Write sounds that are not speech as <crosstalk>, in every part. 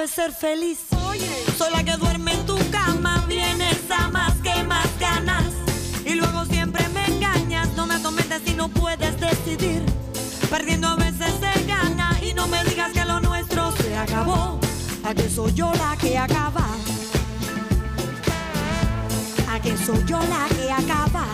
Sabes ser feliz. Soy la que duerme en tu cama, vienes a más que más ganas. Y luego siempre me engañas, no me atormentes si no puedes decidir. Perdiendo a veces se gana y no me digas que lo nuestro se acabó. A que soy yo la que acaba. A que soy yo la que acaba.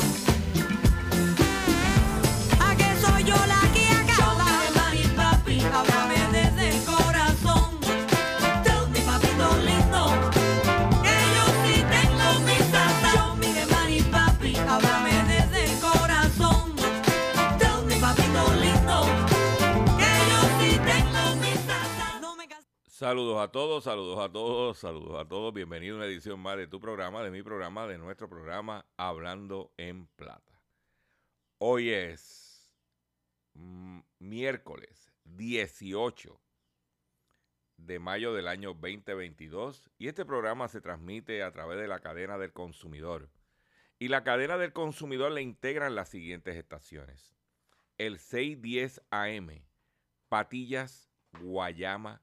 Saludos a todos, saludos a todos, saludos a todos. Bienvenido a una edición más de tu programa, de mi programa, de nuestro programa Hablando en Plata. Hoy es mm, miércoles 18 de mayo del año 2022 y este programa se transmite a través de la cadena del consumidor. Y la cadena del consumidor le integran las siguientes estaciones. El 610 AM, Patillas, Guayama,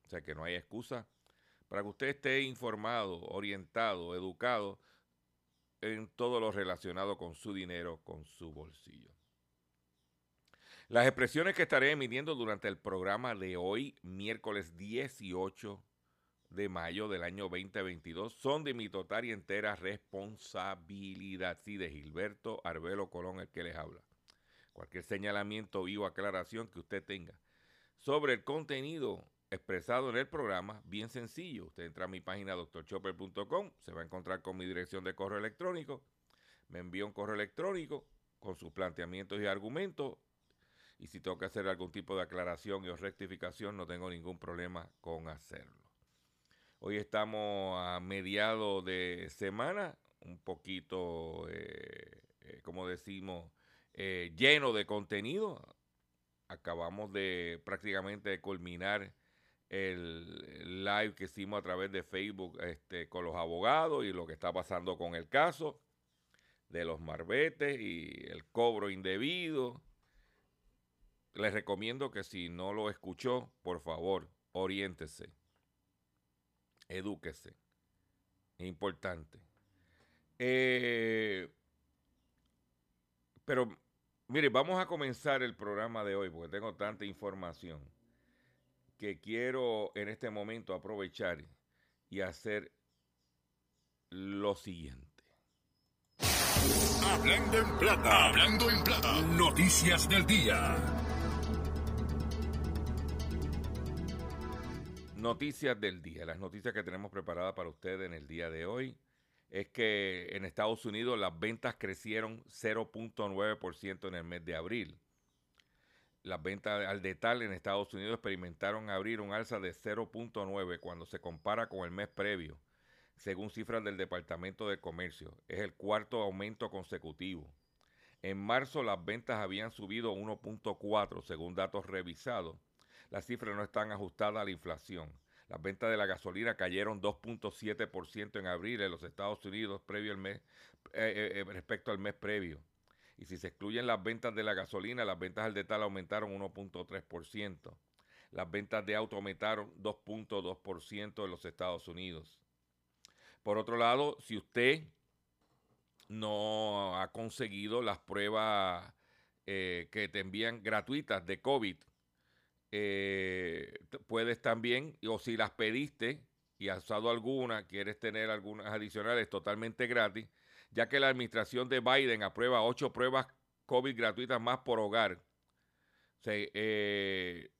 Sea que no hay excusa para que usted esté informado, orientado, educado en todo lo relacionado con su dinero, con su bolsillo. Las expresiones que estaré emitiendo durante el programa de hoy, miércoles 18 de mayo del año 2022, son de mi total y entera responsabilidad. Sí, de Gilberto Arbelo Colón, el que les habla. Cualquier señalamiento o aclaración que usted tenga sobre el contenido expresado en el programa, bien sencillo. Usted entra a mi página drchopper.com, se va a encontrar con mi dirección de correo electrónico, me envía un correo electrónico con sus planteamientos y argumentos, y si tengo que hacer algún tipo de aclaración y o rectificación, no tengo ningún problema con hacerlo. Hoy estamos a mediado de semana, un poquito, eh, eh, como decimos, eh, lleno de contenido. Acabamos de prácticamente culminar el live que hicimos a través de Facebook este, con los abogados y lo que está pasando con el caso de los marbetes y el cobro indebido. Les recomiendo que si no lo escuchó, por favor, oriéntese, edúquese. Es importante. Eh, pero, mire, vamos a comenzar el programa de hoy porque tengo tanta información que quiero en este momento aprovechar y hacer lo siguiente. Hablando en plata, hablando en plata. Noticias del día. Noticias del día. Las noticias que tenemos preparadas para ustedes en el día de hoy es que en Estados Unidos las ventas crecieron 0.9% en el mes de abril. Las ventas al detalle en Estados Unidos experimentaron abrir un alza de 0.9 cuando se compara con el mes previo, según cifras del Departamento de Comercio. Es el cuarto aumento consecutivo. En marzo las ventas habían subido 1.4 según datos revisados. Las cifras no están ajustadas a la inflación. Las ventas de la gasolina cayeron 2.7% en abril en los Estados Unidos previo al mes, eh, eh, eh, respecto al mes previo. Y si se excluyen las ventas de la gasolina, las ventas al detalle aumentaron 1.3%. Las ventas de auto aumentaron 2.2% en los Estados Unidos. Por otro lado, si usted no ha conseguido las pruebas que te envían gratuitas de COVID, eh, puedes también, o si las pediste y has usado alguna, quieres tener algunas adicionales totalmente gratis, ya que la administración de Biden aprueba ocho pruebas COVID gratuitas más por hogar. Se, eh,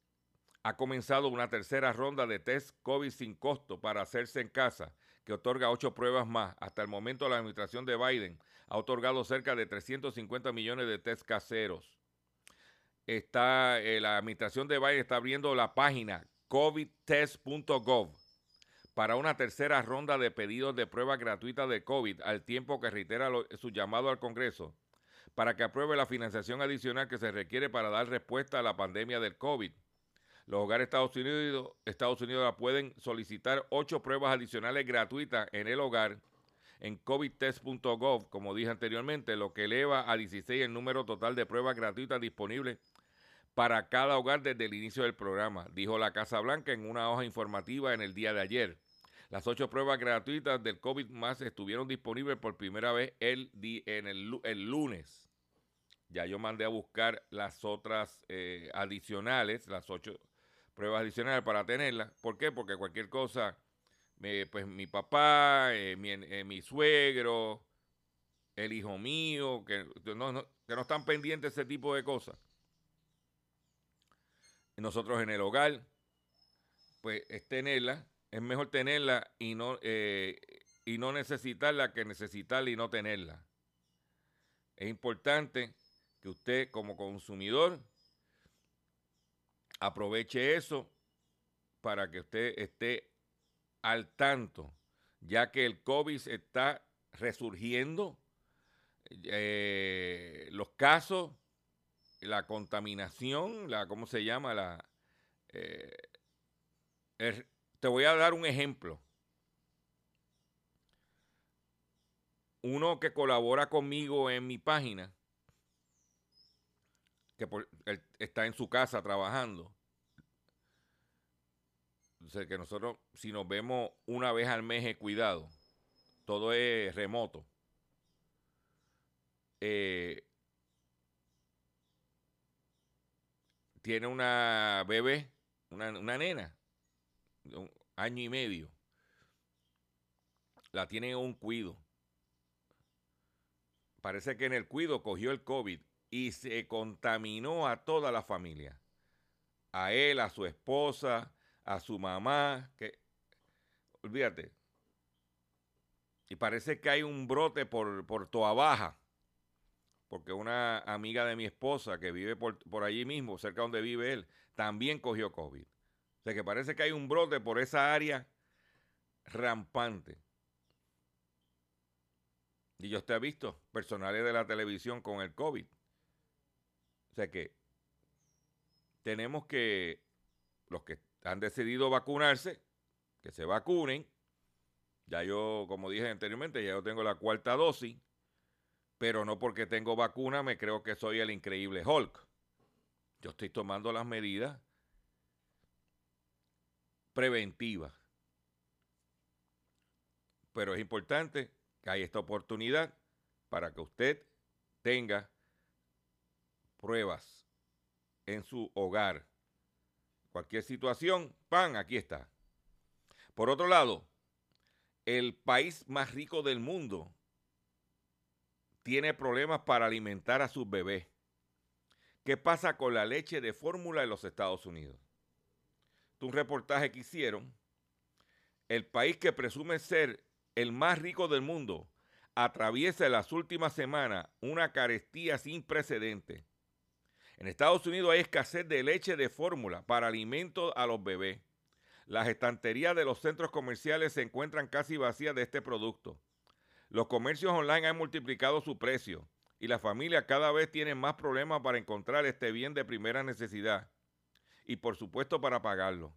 ha comenzado una tercera ronda de test COVID sin costo para hacerse en casa, que otorga ocho pruebas más. Hasta el momento la administración de Biden ha otorgado cerca de 350 millones de test caseros está, eh, la administración de Biden está abriendo la página covidtest.gov para una tercera ronda de pedidos de pruebas gratuitas de COVID, al tiempo que reitera su llamado al Congreso para que apruebe la financiación adicional que se requiere para dar respuesta a la pandemia del COVID. Los hogares Estados Unidos, Estados Unidos pueden solicitar ocho pruebas adicionales gratuitas en el hogar en covidtest.gov, como dije anteriormente, lo que eleva a 16 el número total de pruebas gratuitas disponibles para cada hogar desde el inicio del programa, dijo la Casa Blanca en una hoja informativa en el día de ayer. Las ocho pruebas gratuitas del COVID más estuvieron disponibles por primera vez el, en el, lunes. Ya yo mandé a buscar las otras eh, adicionales, las ocho pruebas adicionales para tenerlas. ¿Por qué? Porque cualquier cosa, pues mi papá, eh, mi, eh, mi, suegro, el hijo mío, que no, que no están pendientes de ese tipo de cosas nosotros en el hogar, pues es tenerla, es mejor tenerla y no, eh, y no necesitarla que necesitarla y no tenerla. Es importante que usted como consumidor aproveche eso para que usted esté al tanto, ya que el COVID está resurgiendo, eh, los casos la contaminación, la, ¿cómo se llama? La, eh, te voy a dar un ejemplo. Uno que colabora conmigo en mi página, que está en su casa trabajando. O que nosotros, si nos vemos una vez al mes, he cuidado. Todo es remoto. Eh, tiene una bebé, una, nena, año y medio. La tiene en un cuido. Parece que en el cuido cogió el COVID y se contaminó a toda la familia. A él, a su esposa, a su mamá, olvídate. Y parece que hay un brote por, por Baja porque una amiga de mi esposa que vive por, allí mismo, cerca donde vive él, también cogió COVID. O sea que parece que hay un brote por esa área rampante. Y yo te he visto personales de la televisión con el COVID. O sea que tenemos que, los que han decidido vacunarse, que se vacunen. Ya yo, como dije anteriormente, ya yo tengo la cuarta dosis pero no porque tengo vacuna me creo que soy el increíble Hulk. Yo estoy tomando las medidas preventivas. Pero es importante que haya esta oportunidad para que usted tenga pruebas en su hogar. Cualquier situación, pan, aquí está. Por otro lado, el país más rico del mundo tiene problemas para alimentar a sus bebés. ¿Qué pasa con la leche de fórmula en los Estados Unidos? Un reportaje que hicieron el país que presume ser el más rico del mundo atraviesa en las últimas semanas una carestía sin precedentes. En Estados Unidos hay escasez de leche de fórmula para alimentos a los bebés. Las estanterías de los centros comerciales se encuentran casi vacías de este producto. Los comercios online han multiplicado su precio y las familias cada vez tienen más problemas para encontrar este bien de primera necesidad y por supuesto para pagarlo.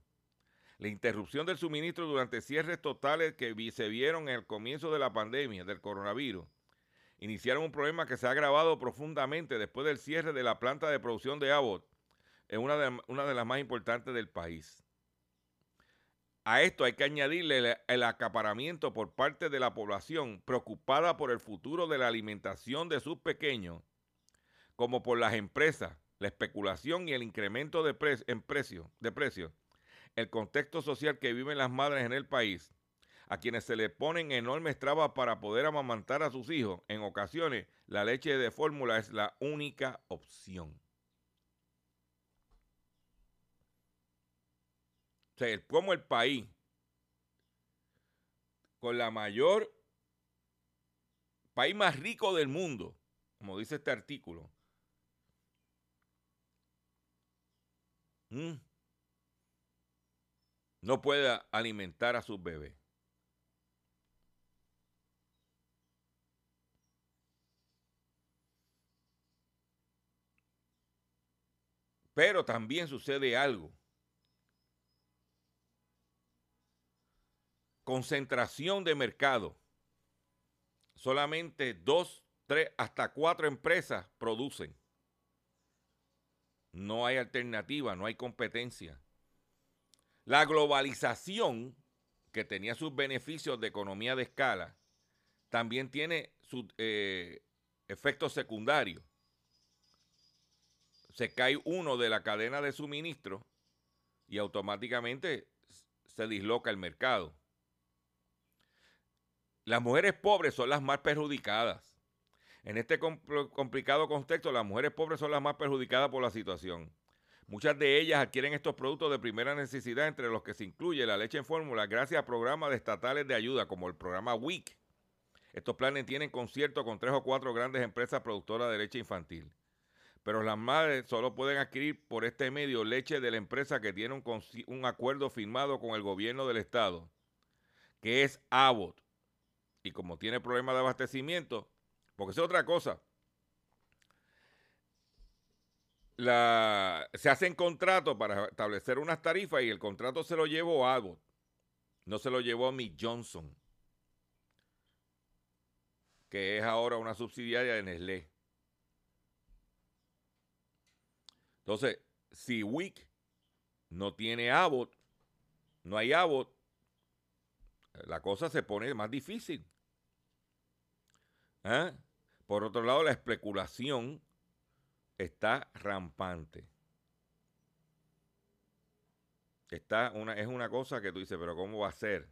La interrupción del suministro durante cierres totales que se vieron en el comienzo de la pandemia del coronavirus iniciaron un problema que se ha agravado profundamente después del cierre de la planta de producción de Abbott, en una de, una de las más importantes del país. A esto hay que añadirle el, el, acaparamiento por parte de la población preocupada por el futuro de la alimentación de sus pequeños, como por las empresas, la especulación y el incremento de, pre en precio, de precios, el contexto social que viven las madres en el país a quienes se le ponen enormes trabas para poder amamantar a sus hijos, en ocasiones la leche de fórmula es la única opción. O sea, como el país con la mayor país más rico del mundo, como dice este artículo, no puede alimentar a sus bebés. Pero también sucede algo. Concentración de mercado. Solamente dos, tres, hasta cuatro empresas producen. No hay alternativa, no hay competencia. La globalización, que tenía sus beneficios de economía de escala, también tiene sus eh, efectos secundarios se cae uno de la cadena de suministro y automáticamente se disloca el mercado. Las mujeres pobres son las más perjudicadas. En este complicado contexto, las mujeres pobres son las más perjudicadas por la situación. Muchas de ellas adquieren estos productos de primera necesidad, entre los que se incluye la leche en fórmula, gracias a programas estatales de ayuda, como el programa WIC. Estos planes tienen concierto con tres o cuatro grandes empresas productoras de leche infantil pero las madres solo pueden adquirir por este medio leche de la empresa que tiene un, un acuerdo firmado con el gobierno del estado, que es Abbott. Y como tiene problemas de abastecimiento, porque es otra cosa, la, se hacen contratos para establecer unas tarifas y el contrato se lo llevó a Abbott, no se lo llevó a Mick Johnson, que es ahora una subsidiaria de Nestlé. Entonces, si WIC no tiene Abbott, no hay Abbott, la cosa se pone más difícil. ¿Eh? Por otro lado, la especulación está rampante. Está una, es una cosa que tú dices, pero ¿cómo va a ser?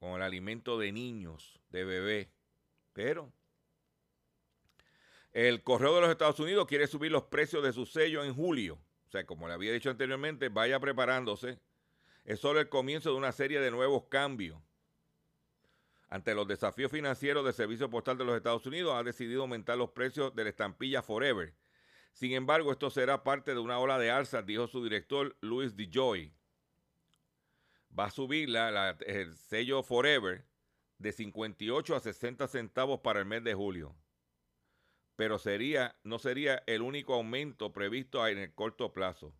Con el alimento de niños, de bebé. Pero el Correo de los Estados Unidos quiere subir los precios de su sello en julio. O sea, como le había dicho anteriormente, vaya preparándose. Es solo el comienzo de una serie de nuevos cambios. Ante los desafíos financieros del Servicio Postal de los Estados Unidos, ha decidido aumentar los precios de la estampilla Forever. Sin embargo, esto será parte de una ola de alza, dijo su director Luis DeJoy. Va a subir la, el sello Forever de 58 a 60 centavos para el mes de julio pero sería, no sería el único aumento previsto en el corto plazo.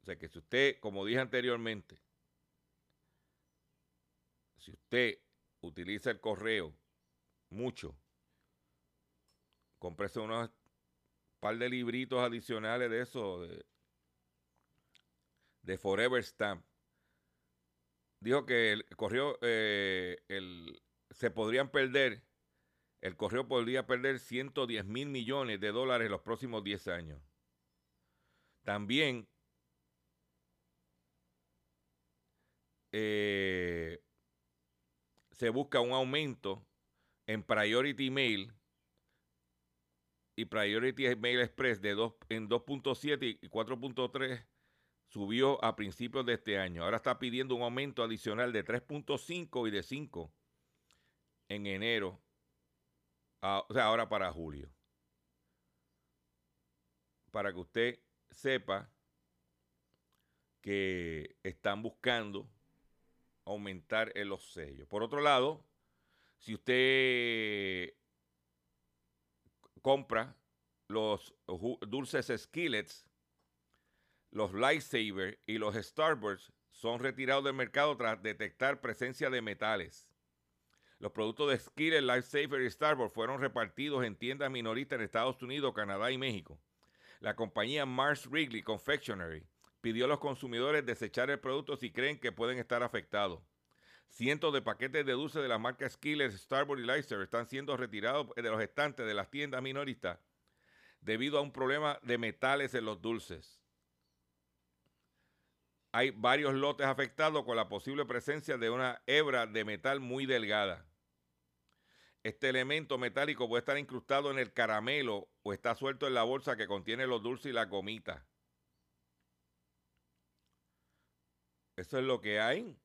O sea que si usted, como dije anteriormente, si usted utiliza el correo mucho, cómprese unos par de libritos adicionales de eso, de, Forever Stamp. Dijo que el correo eh, el, se podrían perder el correo podría perder 110 mil millones de dólares los próximos 10 años. También eh, se busca un aumento en Priority Mail y Priority Mail Express de 2, en 2.7 y 4.3 subió a principios de este año. Ahora está pidiendo un aumento adicional de 3.5 y de 5 en enero, o sea, ahora para julio. Para que usted sepa que están buscando aumentar en los sellos. Por otro lado, si usted compra los dulces skillets, los Lightsaber y los Starburst son retirados del mercado tras detectar presencia de metales. Los productos de Skillet, Lifesaver y Starburst fueron repartidos en tiendas minoristas en Estados Unidos, Canadá y México. La compañía Mars Wrigley Confectionery pidió a los consumidores desechar el producto si creen que pueden estar afectados. Cientos de paquetes de dulces de la marca Skillet, Starburst y Lifesaver están siendo retirados de los estantes de las tiendas minoristas debido a un problema de metales en los dulces. Hay varios lotes afectados con la posible presencia de una hebra de metal muy delgada. Este elemento metálico puede estar incrustado en el caramelo o está suelto en la bolsa que contiene los dulces y la gomita. Eso es lo que hay.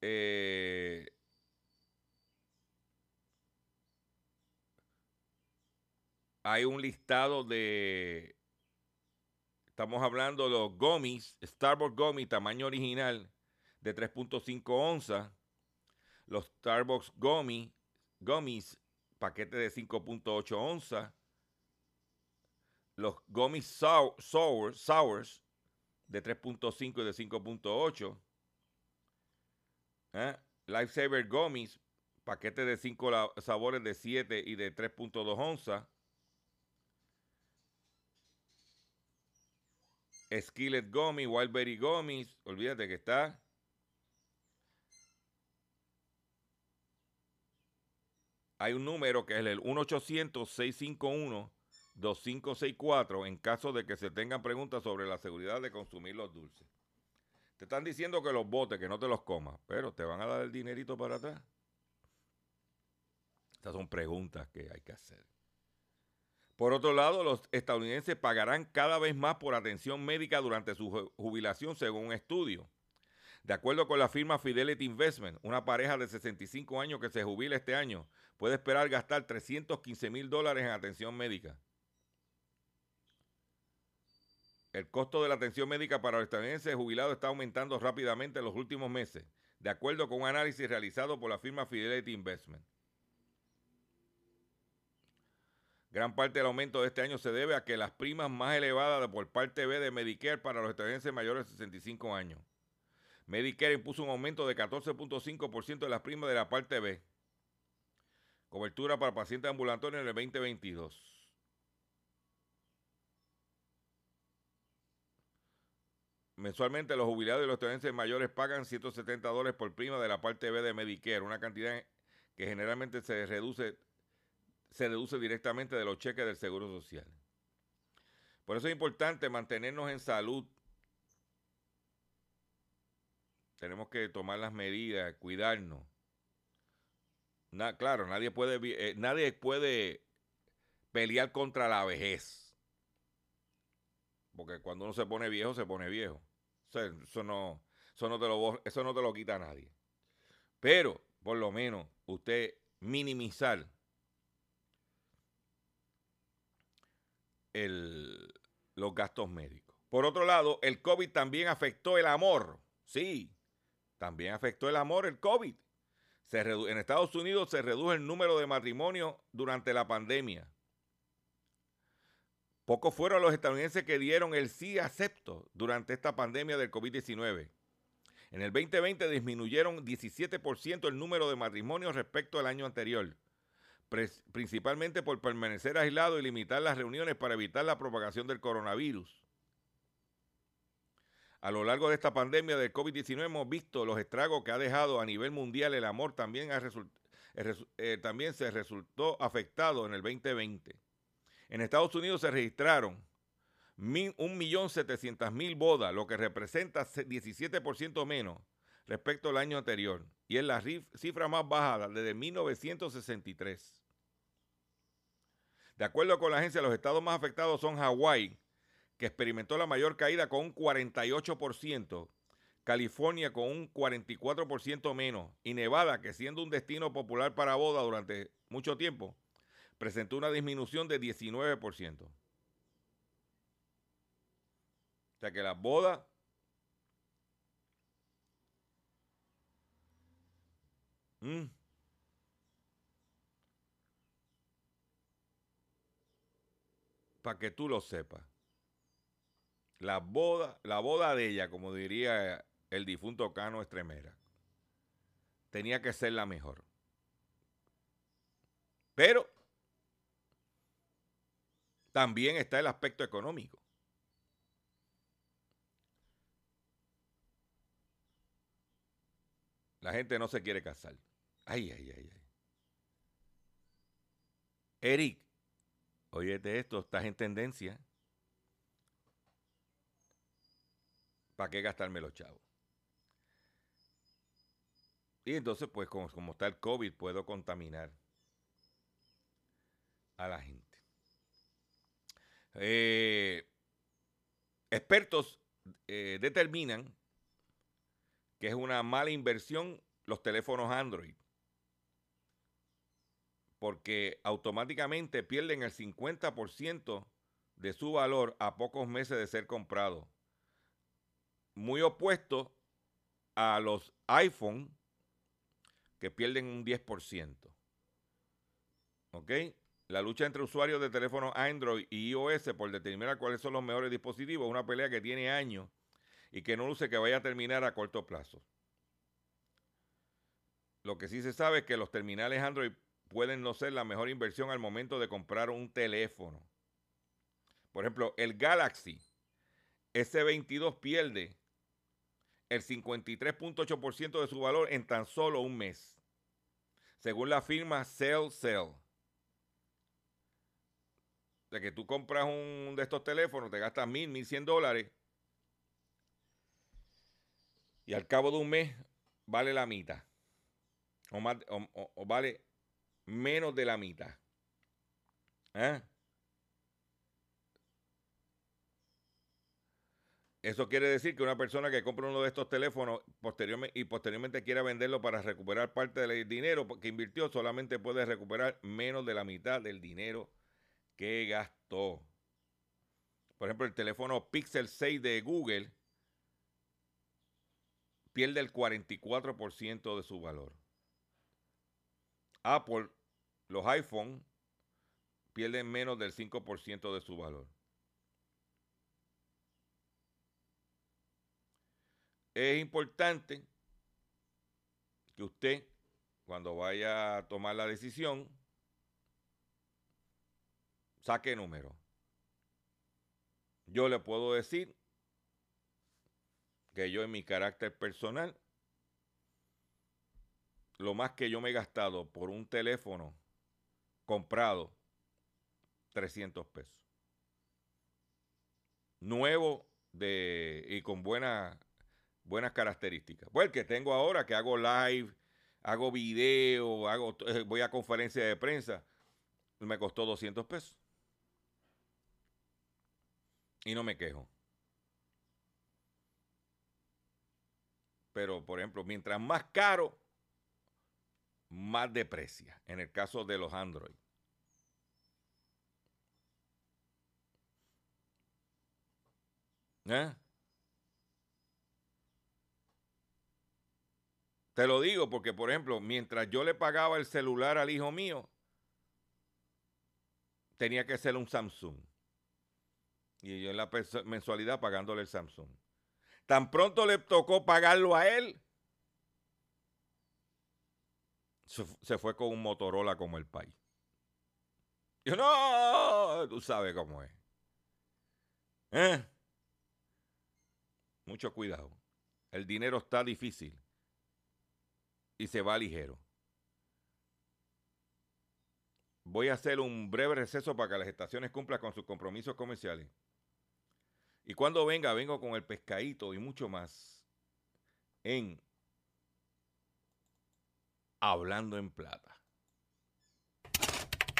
Eh, hay un listado de. Estamos hablando de los gummies, Starbucks Gummy, tamaño original de 3.5 onzas. Los Starbucks Gummy, Gummies, paquete de 5.8 onzas. Los Gummies sour, Sours de 3.5 y de 5.8. ¿Eh? Lifesaver Gummies, paquete de 5 sabores de 7 y de 3.2 onzas. Skillet Gummy, Wildberry Gummies, olvídate que está. Hay un número que es el 1-800-651-2564 en caso de que se tengan preguntas sobre la seguridad de consumir los dulces. Te están diciendo que los botes, que no te los comas, pero te van a dar el dinerito para atrás. Estas son preguntas que hay que hacer. Por otro lado, los estadounidenses pagarán cada vez más por atención médica durante su jubilación, según un estudio. De acuerdo con la firma Fidelity Investment, una pareja de 65 años que se jubila este año puede esperar gastar 315 mil dólares en atención médica. El costo de la atención médica para los estadounidenses jubilados está aumentando rápidamente en los últimos meses, de acuerdo con un análisis realizado por la firma Fidelity Investment. Gran parte del aumento de este año se debe a que las primas más elevadas por parte B de Medicare para los estadounidenses mayores de 65 años. Medicare impuso un aumento de 14.5% de las primas de la parte B. Cobertura para pacientes ambulatorios en el 2022. Mensualmente los jubilados y los estadounidenses mayores pagan 170 dólares por prima de la parte B de Medicare, una cantidad que generalmente se reduce se deduce directamente de los cheques del Seguro Social. Por eso es importante mantenernos en salud. Tenemos que tomar las medidas, cuidarnos. claro, nadie puede, eh, nadie puede pelear contra la vejez. Porque cuando uno se pone viejo, se pone viejo. eso, no, eso, no te lo, eso no te lo quita nadie. Pero, por lo menos, usted minimizar los gastos médicos. Por otro lado, el COVID también afectó el amor. Sí, también afectó el amor el COVID. Se en Estados Unidos se redujo el número de matrimonios durante la pandemia. Pocos fueron los estadounidenses que dieron el sí acepto durante esta pandemia del COVID-19. En el 2020 disminuyeron 17% el número de matrimonios respecto al año anterior principalmente por permanecer aislado y limitar las reuniones para evitar la propagación del coronavirus. A lo largo de esta pandemia del COVID-19 hemos visto los estragos que ha dejado a nivel mundial el amor también, eh, también se resultó afectado en el 2020. En Estados Unidos se registraron 1.700.000 bodas, lo que representa 17% menos respecto al año anterior y es la cifra más baja desde 1963. De acuerdo con la agencia, los estados más afectados son Hawái, que experimentó la mayor caída con un 48%, California con un 44% menos y Nevada, que siendo un destino popular para boda durante mucho tiempo, presentó una disminución de 19%. O sea que las bodas mm, para que tú lo sepas. La boda, la boda de ella, como diría el difunto Cano Estremera, tenía que ser la mejor. Pero también está el aspecto económico. La gente no se quiere casar. Ay, ay, ay, ay. Eric, Óyete esto, estás en tendencia. ¿Para qué gastarme los chavos? Y entonces, pues, como, como, está el COVID, puedo contaminar a la gente. Eh, expertos eh, determinan que es una mala inversión los teléfonos Android porque automáticamente pierden el 50% de su valor a pocos meses de ser comprado. Muy opuesto a los iPhone que pierden un 10%. ¿Ok? La lucha entre usuarios de teléfonos Android y iOS por determinar cuáles son los mejores dispositivos es una pelea que tiene años y que no luce que vaya a terminar a corto plazo. Lo que sí se sabe es que los terminales Android pueden no ser la mejor inversión al momento de comprar un teléfono. Por ejemplo, el Galaxy S22 pierde el 53.8% de su valor en tan solo un mes, según la firma Cell Cell. De que tú compras un de estos teléfonos, te gastas mil, mil cien dólares y al cabo de un mes vale la mitad. O, más, o vale menos de la mitad. ¿Eh? Eso quiere decir que una persona que compra uno de estos teléfonos posteriormente, y posteriormente quiera venderlo para recuperar parte del dinero que invirtió, solamente puede recuperar menos de la mitad del dinero que gastó. Por ejemplo, el teléfono Pixel 6 de Google pierde el 44% de su valor. Apple, los iPhone pierden menos del 5% de su valor. Es importante que usted, cuando vaya a tomar la decisión, saque número. Yo le puedo decir que yo en mi carácter personal lo más que yo me he gastado por un teléfono comprado, 300 pesos. Nuevo de, y con buena, buenas características. Pues el que tengo ahora, que hago live, hago video, hago, eh, voy a conferencia de prensa, me costó 200 pesos. Y no me quejo. Pero, por ejemplo, mientras más caro, más deprecia en el caso de los Android. ¿Eh? Te lo digo porque, por ejemplo, mientras yo le pagaba el celular al hijo mío, tenía que ser un Samsung. Y yo en la mensualidad pagándole el Samsung. Tan pronto le tocó pagarlo a él, se, fue con un Motorola como el país. Yo no, tú sabes cómo es. ¿Eh? Mucho cuidado. El dinero está difícil y se va ligero. Voy a hacer un breve receso para que las estaciones cumplan con sus compromisos comerciales. Y cuando venga, vengo con el pescadito y mucho más en Hablando en Plata.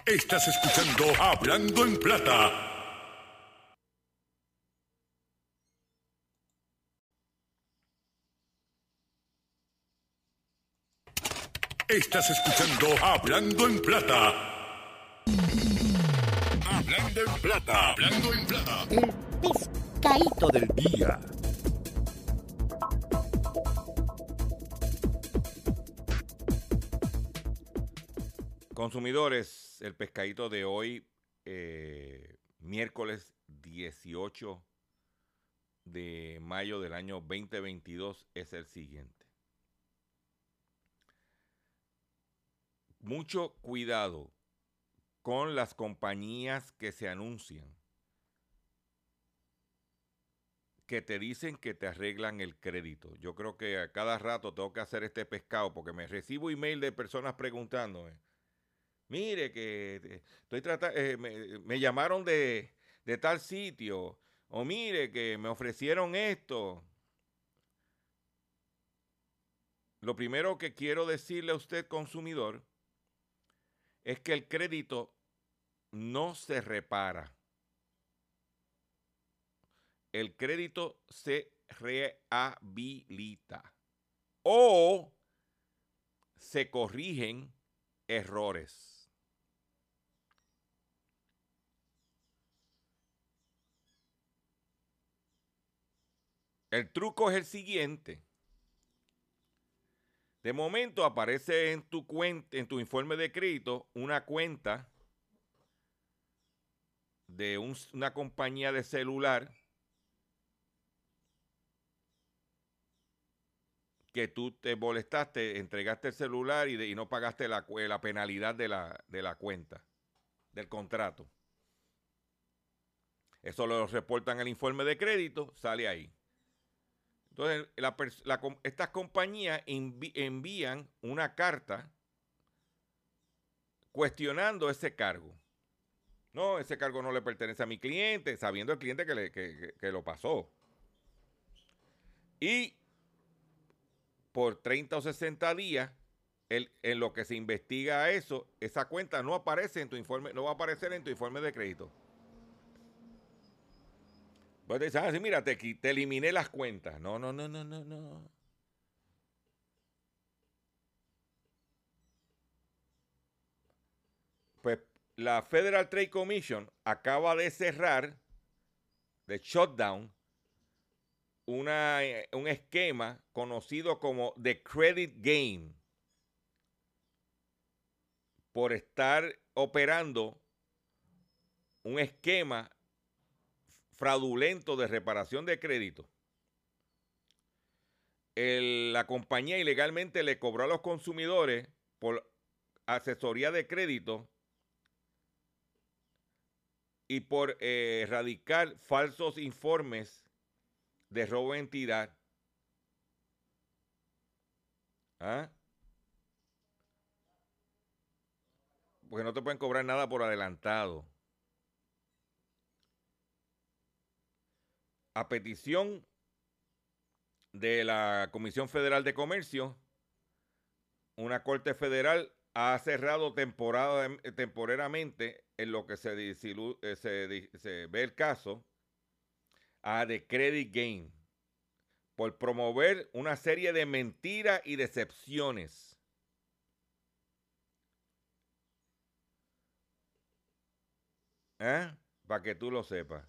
Estás escuchando Hablando en Plata. Estás escuchando Hablando en Plata. Hablando en Plata. Hablando en Plata. El pescadito del día. Consumidores, el pescadito de hoy, eh, miércoles 18 de mayo del año 2022, es el siguiente. Mucho cuidado con las compañías que se anuncian, que te dicen que te arreglan el crédito. Yo creo que a cada rato tengo que hacer este pescado porque me recibo email de personas preguntándome Mire que eh, estoy tratando, eh, me, llamaron de, de tal sitio. O mire que me ofrecieron esto. Lo primero que quiero decirle a usted, consumidor, es que el crédito no se repara. El crédito se rehabilita o se corrigen errores. El truco es el siguiente. De momento aparece en tu cuenta, en tu informe de crédito, una cuenta de una compañía de celular que tú te molestaste, entregaste el celular y, no pagaste la, penalidad de la, cuenta, del contrato. Eso lo reportan el informe de crédito, sale ahí. Entonces, estas compañías envían una carta cuestionando ese cargo. No, ese cargo no le pertenece a mi cliente, sabiendo el cliente que, lo pasó. Y por 30 o 60 días, en lo que se investiga eso, esa cuenta no aparece en tu informe, no va a aparecer en tu informe de crédito. Pues te dicen, ah, mira, te, te eliminé las cuentas. No, no, no, no, no, no. Pues la Federal Trade Commission acaba de cerrar, de shutdown, una, eh, un esquema conocido como The Credit Game por estar operando un esquema fraudulento de reparación de crédito, la compañía ilegalmente le cobró a los consumidores por asesoría de crédito y por eh, erradicar falsos informes de robo de entidad. ¿Ah? Porque no te pueden cobrar nada por adelantado. a petición de la Comisión Federal de Comercio, una corte federal ha cerrado temporada, temporalmente en lo que se, eh, se, ve el caso a The Credit Game por promover una serie de mentiras y decepciones. ¿Eh? Para que tú lo sepas.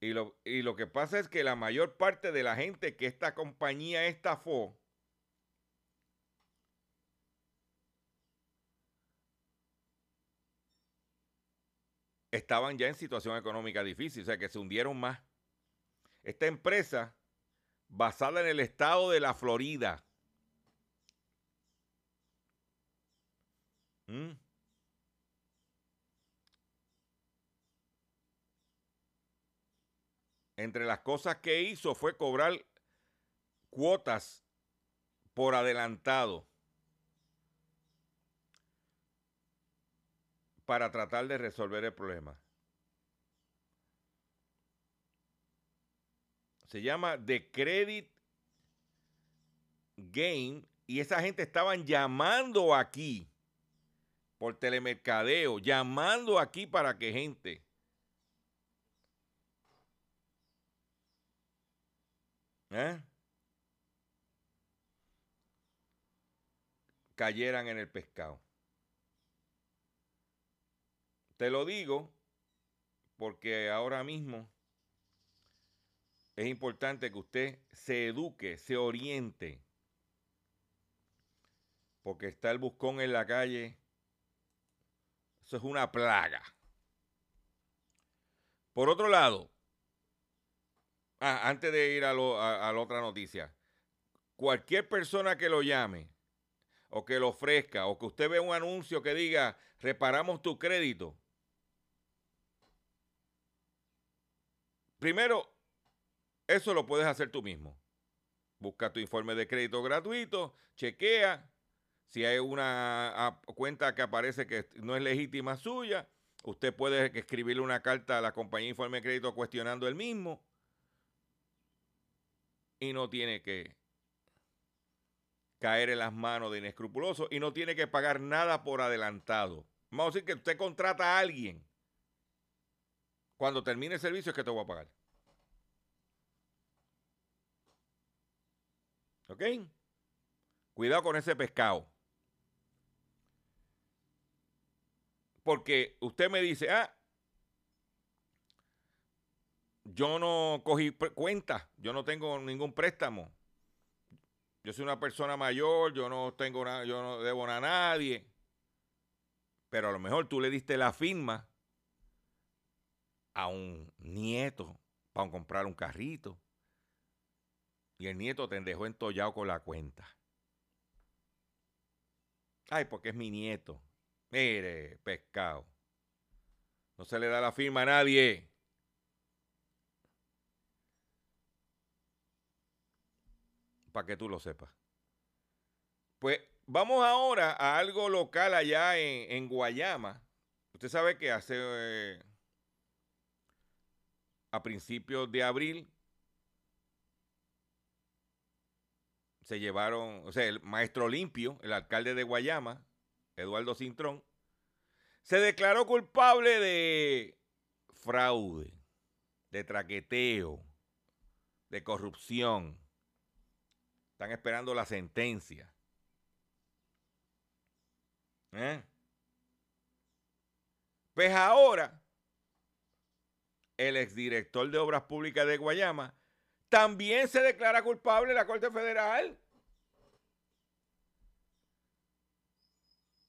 Y lo, y lo que pasa es que la mayor parte de la gente que esta compañía estafó, estaban ya en situación económica difícil, o sea que se hundieron más. Esta empresa, basada en el estado de la Florida, entre las cosas que hizo fue cobrar cuotas por adelantado para tratar de resolver el problema. Se llama The Credit Game y esa gente estaban llamando aquí por telemercadeo, llamando aquí para que gente ¿Eh? cayeran en el pescado. Te lo digo porque ahora mismo es importante que usted se eduque, se oriente, porque está el buscón en la calle. Eso es una plaga. Por otro lado, ah, antes de ir a, a la otra noticia, cualquier persona que lo llame o que lo ofrezca o que usted vea un anuncio que diga reparamos tu crédito, primero, eso lo puedes hacer tú mismo. Busca tu informe de crédito gratuito, chequea. Si hay una ah, cuenta que aparece que no es legítima suya, usted puede escribirle una carta a la compañía de informe de crédito cuestionando el mismo. Y no tiene que caer en las manos de inescrupulosos y no tiene que pagar nada por adelantado. Vamos a decir que usted contrata a alguien. Cuando termine el servicio es que te voy a pagar. ¿Ok? Cuidado con ese pescado. Porque usted me dice, ah, yo no cogí cuenta, yo no tengo ningún préstamo. Yo soy una persona mayor, yo no tengo nada, yo no debo a nadie. Pero a lo mejor tú le diste la firma a un nieto para comprar un carrito. Y el nieto te dejó entollado con la cuenta. Ay, porque es mi nieto. Mire, pescado. No se le da la firma a nadie. Para que tú lo sepas. Pues vamos ahora a algo local allá en, en Guayama. Usted sabe que hace eh, a principios de abril se llevaron, o sea, el maestro limpio, el alcalde de Guayama, Eduardo Cintrón, se declaró culpable de fraude, de traqueteo, de corrupción. Están esperando la sentencia. ¿Eh? Pues ahora, el exdirector de Obras Públicas de Guayama también se declara culpable en la Corte Federal.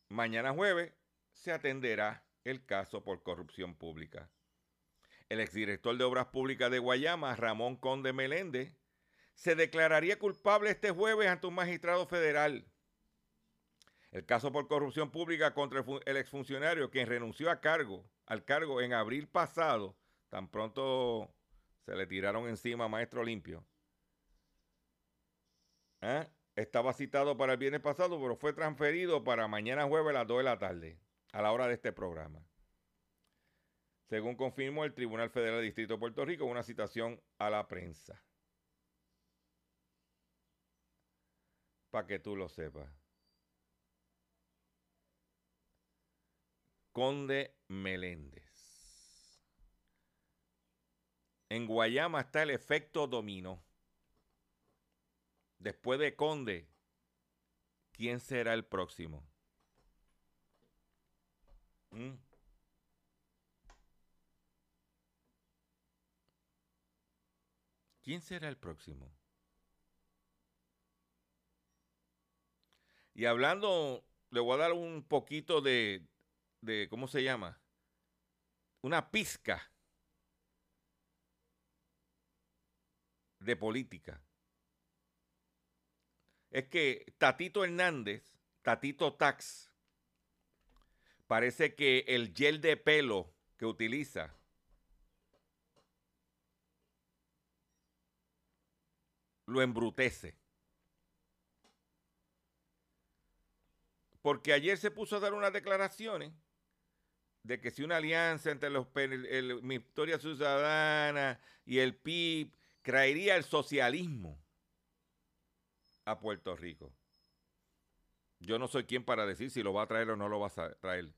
Mañana jueves se atenderá el caso por corrupción pública. El exdirector de Obras Públicas de Guayama, Ramón Conde Meléndez, se declararía culpable este jueves ante un magistrado federal. El caso por corrupción pública contra el, fu- el exfuncionario, quien renunció a cargo, al cargo en abril pasado, tan pronto se le tiraron encima a Maestro Limpio. ¿Ah? Estaba citado para el viernes pasado, pero fue transferido para mañana jueves a las 2 de la tarde, a la hora de este programa. Según confirmó el Tribunal Federal del Distrito de Puerto Rico, una citación a la prensa. Para que tú lo sepas. Conde Meléndez. En Guayama está el efecto dominó. Después de Conde, ¿quién será el próximo? ¿Mm? ¿Quién será el próximo? Y hablando, le voy a dar un poquito de, de ¿cómo se llama? Una pizca de política. Es que Tatito Hernández, Tatito Tax, parece que el gel de pelo que utiliza lo embrutece. Porque ayer se puso a dar unas declaraciones de que si una alianza entre los el, el- mi Victoria Ciudadana y el PIB traería el socialismo a Puerto Rico. Yo no soy quien para decir si lo va a traer o no lo va a traer.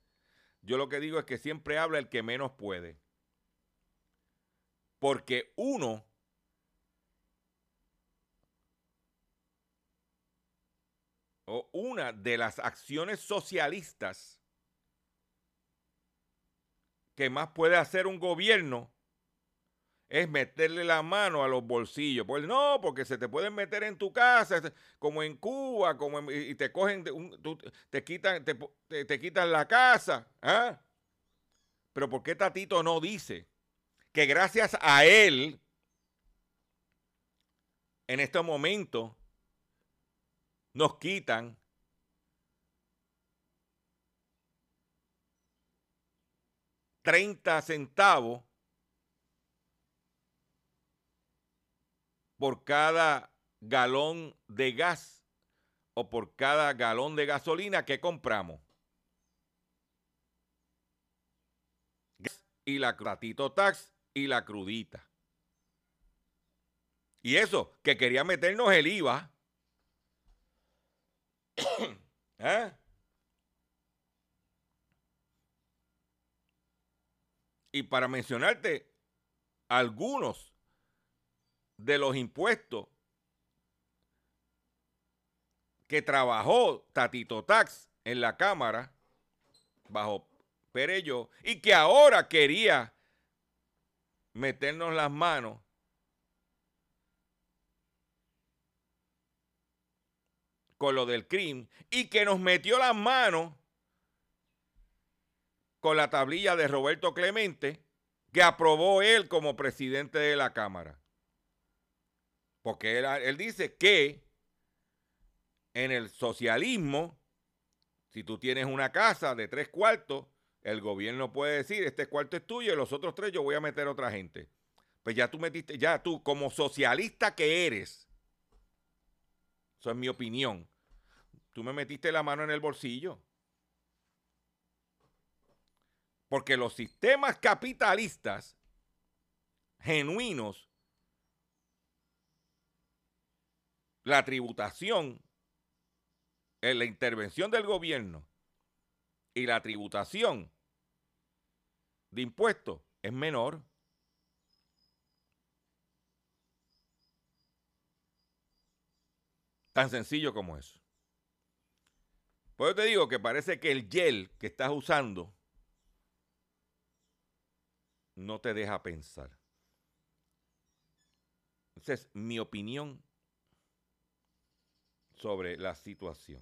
Yo lo que digo es que siempre habla el que menos puede. Porque uno o una de las acciones socialistas que más puede hacer un gobierno es meterle la mano a los bolsillos. Pues no, porque se te pueden meter en tu casa, como en Cuba, como en- y te cogen, un- te quitan, te quitan la casa. ¿ah? Pero ¿por qué Tatito no dice que gracias a él, en este momento, nos quitan ...30 centavos por cada galón de gas o por cada galón de gasolina que compramos. Y la Tatito Tax y la crudita. Y eso, que quería meternos el IVA. <coughs> ¿Eh? Y para mencionarte algunos de los impuestos que trabajó Tatito Tax en la Cámara bajo Perello y que ahora quería meternos las manos con lo del crimen y que nos metió las manos con la tablilla de Roberto Clemente que aprobó él como presidente de la Cámara. Porque él, él dice que en el socialismo, si tú tienes una casa de tres cuartos, el gobierno puede decir, este cuarto es tuyo y los otros tres yo voy a meter a otra gente. Pues ya tú metiste, ya tú como socialista que eres, eso es mi opinión, tú me metiste la mano en el bolsillo. Porque los sistemas capitalistas genuinos, la tributación, eh, la intervención del gobierno y la tributación de impuestos es menor. Tan sencillo como eso. Por eso te digo que parece que el gel que estás usando no te deja pensar. Esa es mi opinión sobre la situación.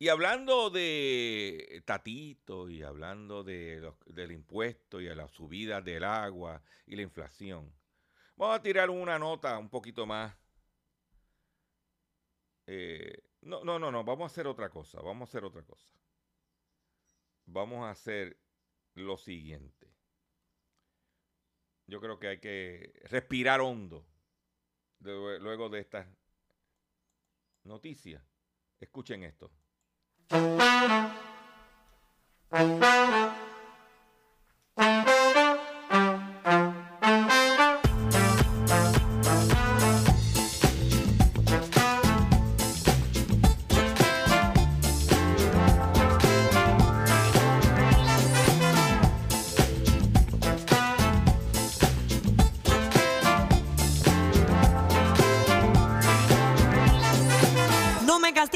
Y hablando de Tatito y hablando de del impuesto y de la subida del agua y la inflación, vamos a tirar una nota un poquito más. eh, no, no, no, no, vamos a hacer otra cosa, vamos a hacer otra cosa. Vamos a hacer lo siguiente. Yo creo que hay que respirar hondo luego de estas noticias. Escuchen esto.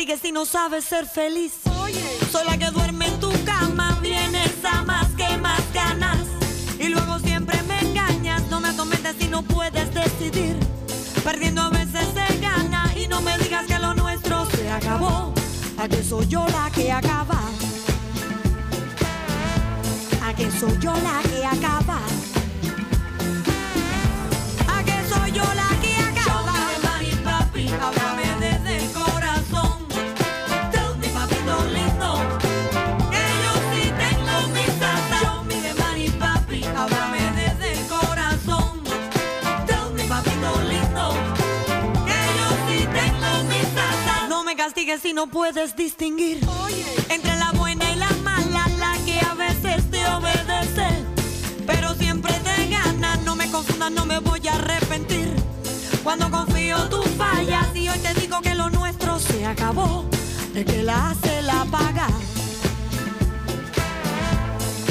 Si no sabes ser feliz. Soy la que duerme en tu cama, vienes a más que más ganas. Y luego siempre me engañas, no me atormentes si no puedes decidir. Perdiendo a veces se gana y no me digas que lo nuestro se acabó. A que soy yo la que acaba. A que soy yo la que acaba. A que soy yo la que acaba. papi, desde Si no puedes distinguir entre la buena y la mala, la que a veces te obedece, pero siempre te gana. No me confundas, no me voy a arrepentir. Cuando confío tú fallas y hoy te digo que lo nuestro se acabó. El que la hace la paga.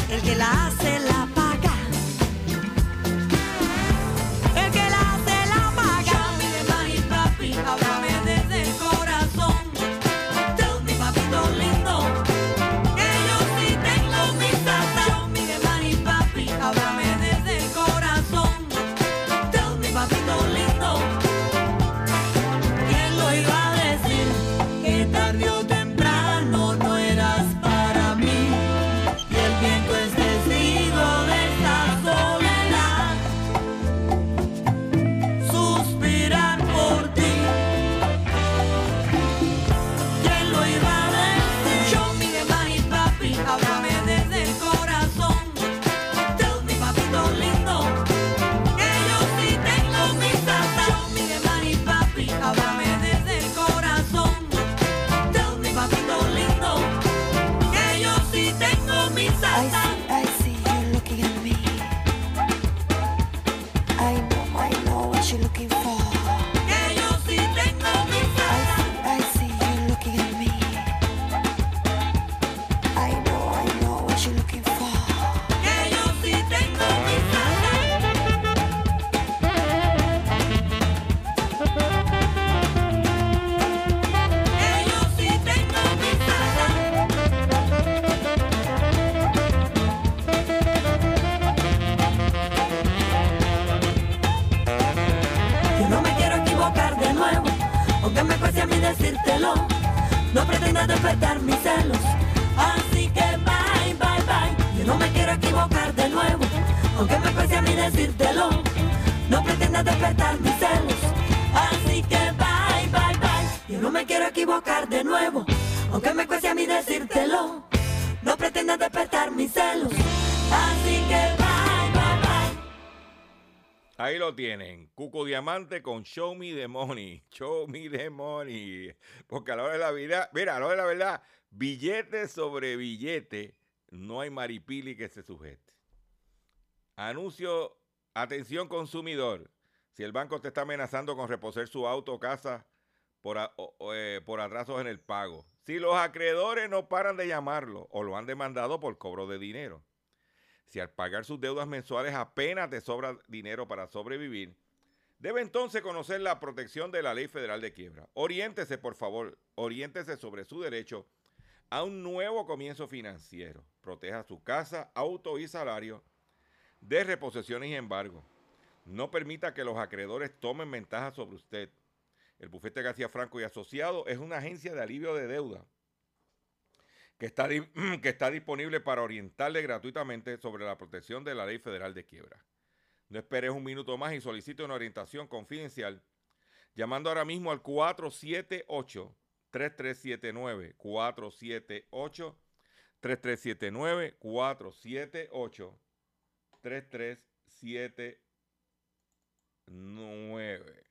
El que la hace la Cuco Diamante con Show Me the Money. Show Me the Money. Porque a la hora de la vida, mira, a la hora de la verdad, billete sobre billete, no hay maripili que se sujete. Anuncio, atención consumidor. Si el banco te está amenazando con reposer su auto o casa por, eh, por atrasos en el pago. Si los acreedores no paran de llamarlo o lo han demandado por cobro de dinero. Si al pagar sus deudas mensuales apenas te sobra dinero para sobrevivir, debe entonces conocer la protección de la Ley Federal de Quiebra. Oriéntese, por favor, oriéntese sobre su derecho a un nuevo comienzo financiero. Proteja su casa, auto y salario de reposiciones y embargo. No permita que los acreedores tomen ventaja sobre usted. El bufete García Franco y Asociado es una agencia de alivio de deuda que está, <clears throat> que está disponible para orientarle gratuitamente sobre la protección de la ley federal de quiebra. No esperes un minuto más y solicite una orientación confidencial llamando ahora mismo al 478-3379. 478-3379. 478-3379.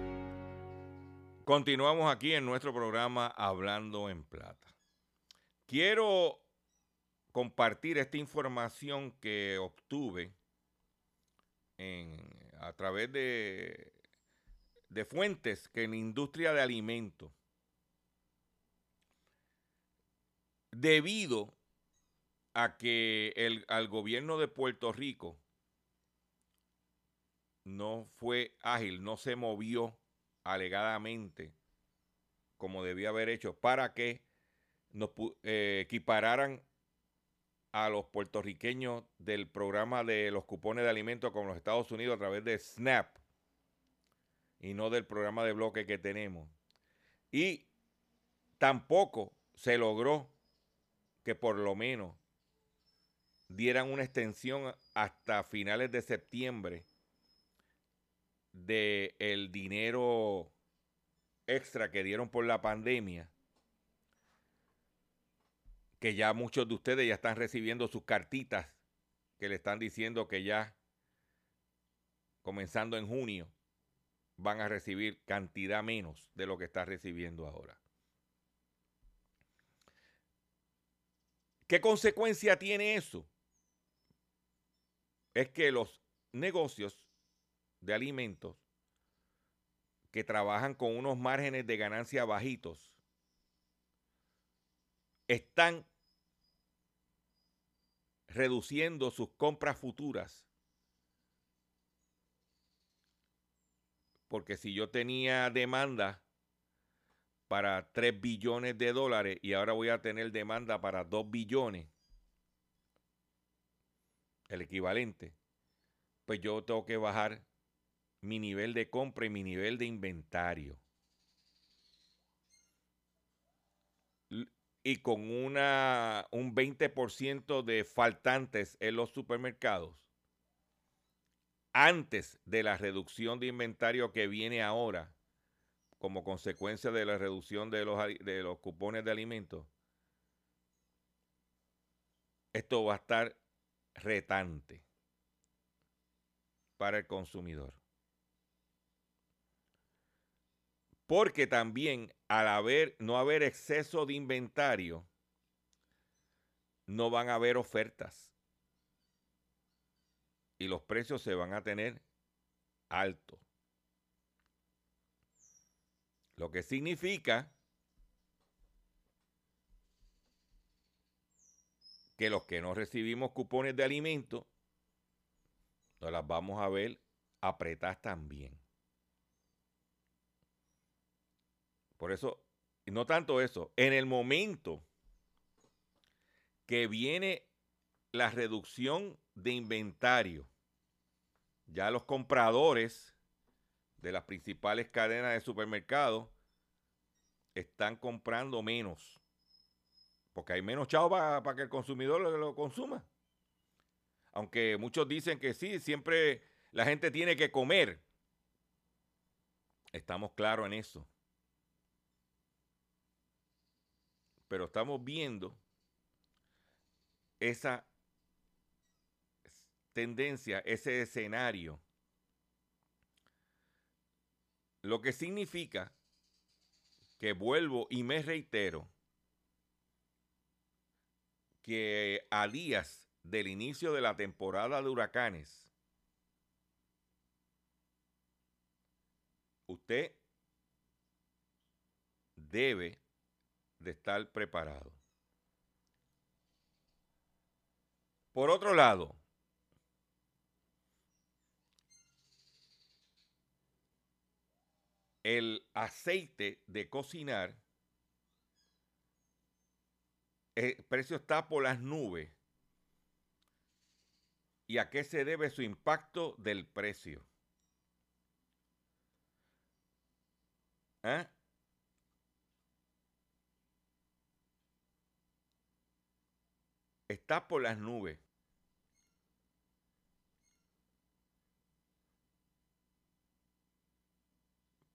Continuamos aquí en nuestro programa Hablando en Plata. Quiero compartir esta información que obtuve a través de, de fuentes que en la industria de alimentos, debido a que el, al gobierno de Puerto Rico no fue ágil, no se movió alegadamente como debía haber hecho para que nos eh, equipararan a los puertorriqueños del programa de los cupones de alimentos con los Estados Unidos a través de SNAP y no del programa de bloque que tenemos. Y tampoco se logró que por lo menos dieran una extensión hasta finales de septiembre de el dinero extra que dieron por la pandemia, que ya muchos de ustedes ya están recibiendo sus cartitas que le están diciendo que ya comenzando en junio van a recibir cantidad menos de lo que está recibiendo ahora. ¿Qué consecuencia tiene eso? Es que los negocios de alimentos que trabajan con unos márgenes de ganancia bajitos están reduciendo sus compras futuras. Porque si yo tenía demanda para 3 billones de dólares y ahora voy a tener demanda para 2 billones, el equivalente, pues yo tengo que bajar mi nivel de compra y mi nivel de inventario. Y con una, un 20% de faltantes en los supermercados, antes de la reducción de inventario que viene ahora como consecuencia de la reducción de los, de los cupones de alimentos, esto va a estar retante para el consumidor. Porque también al haber, no haber exceso de inventario, no van a haber ofertas. Y los precios se van a tener altos. Lo que significa que los que no recibimos cupones de alimentos, nos las vamos a ver apretadas también. Por eso, no tanto eso, en el momento que viene la reducción de inventario, ya los compradores de las principales cadenas de supermercados están comprando menos. Porque hay menos chavo para que el consumidor lo, lo consuma. Aunque muchos dicen que sí, siempre la gente tiene que comer. Estamos claros en eso. Pero estamos viendo esa tendencia, ese escenario. Lo que significa que vuelvo y me reitero que a días del inicio de la temporada de huracanes, usted debe de estar preparado. Por otro lado, el aceite de cocinar, el precio está por las nubes. ¿Y a qué se debe su impacto del precio? ¿Ah? Por las nubes.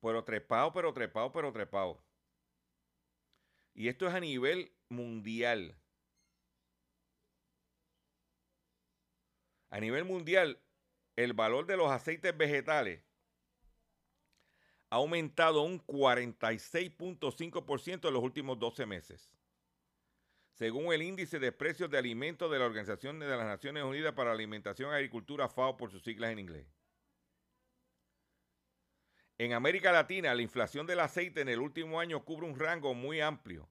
Pero trepado, pero trepado, pero trepado. Y esto es a nivel mundial. A nivel mundial, el valor de los aceites vegetales ha aumentado un 46.5% en los últimos 12 meses. Según el índice de precios de alimentos de la Organización de las Naciones Unidas para la Alimentación y Agricultura, FAO por sus siglas en inglés. En América Latina, la inflación del aceite en el último año cubre un rango muy amplio.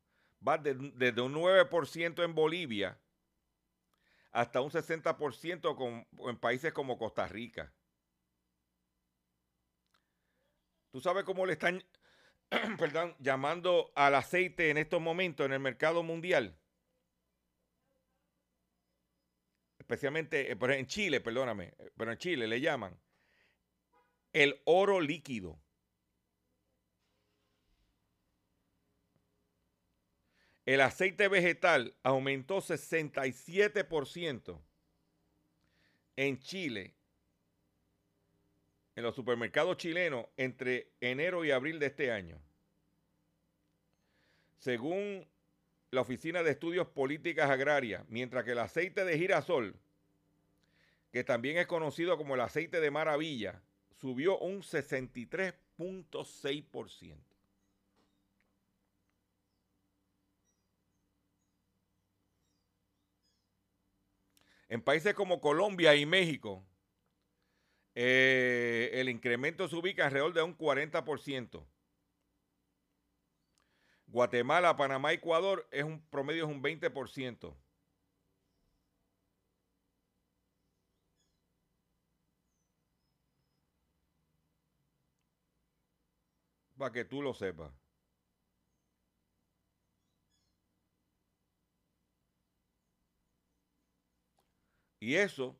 Va de- desde un 9% en Bolivia hasta un 60% con- en países como Costa Rica. ¿Tú sabes cómo le están <clears throat> llamando al aceite en estos momentos en el mercado mundial? Especialmente eh, pero en Chile, perdóname, eh, pero en Chile le llaman el oro líquido. El aceite vegetal aumentó 67% en Chile, en los supermercados chilenos, entre enero y abril de este año. Según la Oficina de Estudios Políticas Agrarias, mientras que el aceite de girasol, que también es conocido como el aceite de maravilla, subió un 63.6%. En países como Colombia y México, eh, el incremento se ubica alrededor de un 40%. Guatemala, Panamá Ecuador es un promedio es un 20%. Para que tú lo sepas. Y eso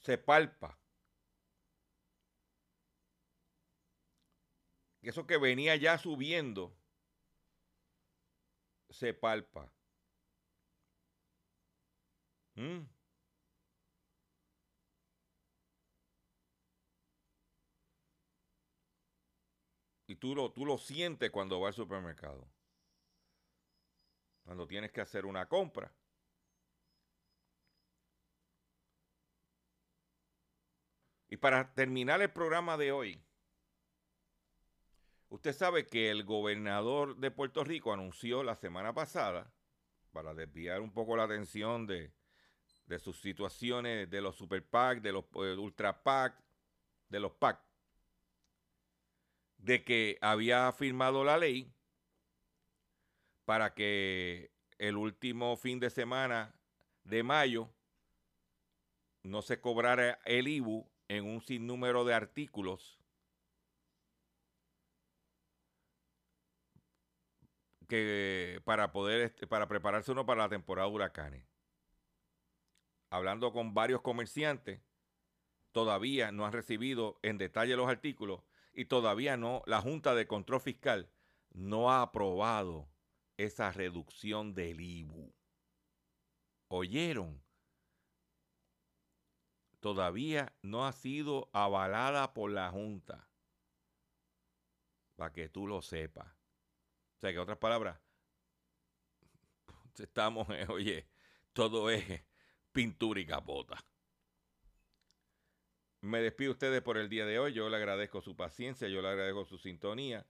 se palpa. eso que venía ya subiendo se palpa. Mm. Y tú lo, tú lo sientes cuando vas al supermercado. Cuando tienes que hacer una compra. Y para terminar el programa de hoy, usted sabe que el gobernador de Puerto Rico anunció la semana pasada, para desviar un poco la atención de, de sus situaciones, de los super PAC, de los eh, ultra PAC, de los PAC, de que había firmado la ley para que el último fin de semana de mayo no se cobrara el IBU en un sinnúmero de artículos que para poder este, para prepararse uno para la temporada de huracanes. Hablando con varios comerciantes, todavía no han recibido en detalle los artículos y todavía no la Junta de Control Fiscal no ha aprobado esa reducción del IBU. ¿Oyeron? todavía no ha sido avalada por la Junta. Para que tú lo sepas. O sea, que otras palabras, estamos, eh, oye, todo es pintura y capota. Me despido ustedes por el día de hoy. Yo le agradezco su paciencia, yo le agradezco su sintonía.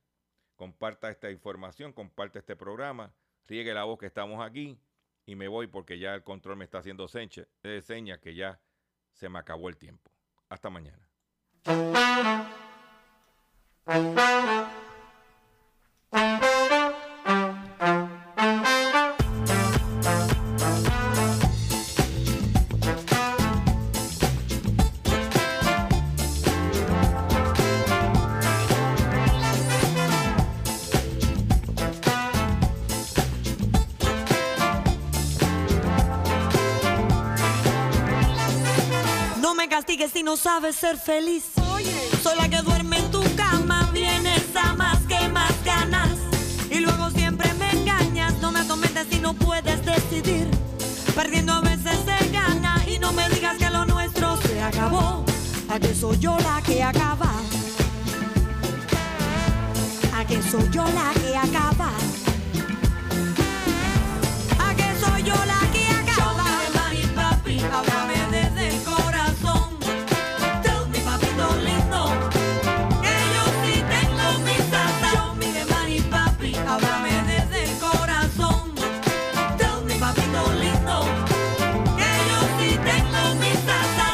Comparta esta información, comparte este programa, riegue la voz que estamos aquí y me voy porque ya el control me está haciendo eh, señas que ya se me acabó el tiempo. Hasta mañana. Sabes ser feliz. Soy la que duerme en tu cama, vienes a más que más ganas. Y luego siempre me engañas, no me atormentes si no puedes decidir. Perdiendo a veces se gana y no me digas que lo nuestro se acabó. ¿A que soy yo la que acaba? ¿A que soy yo la que acaba?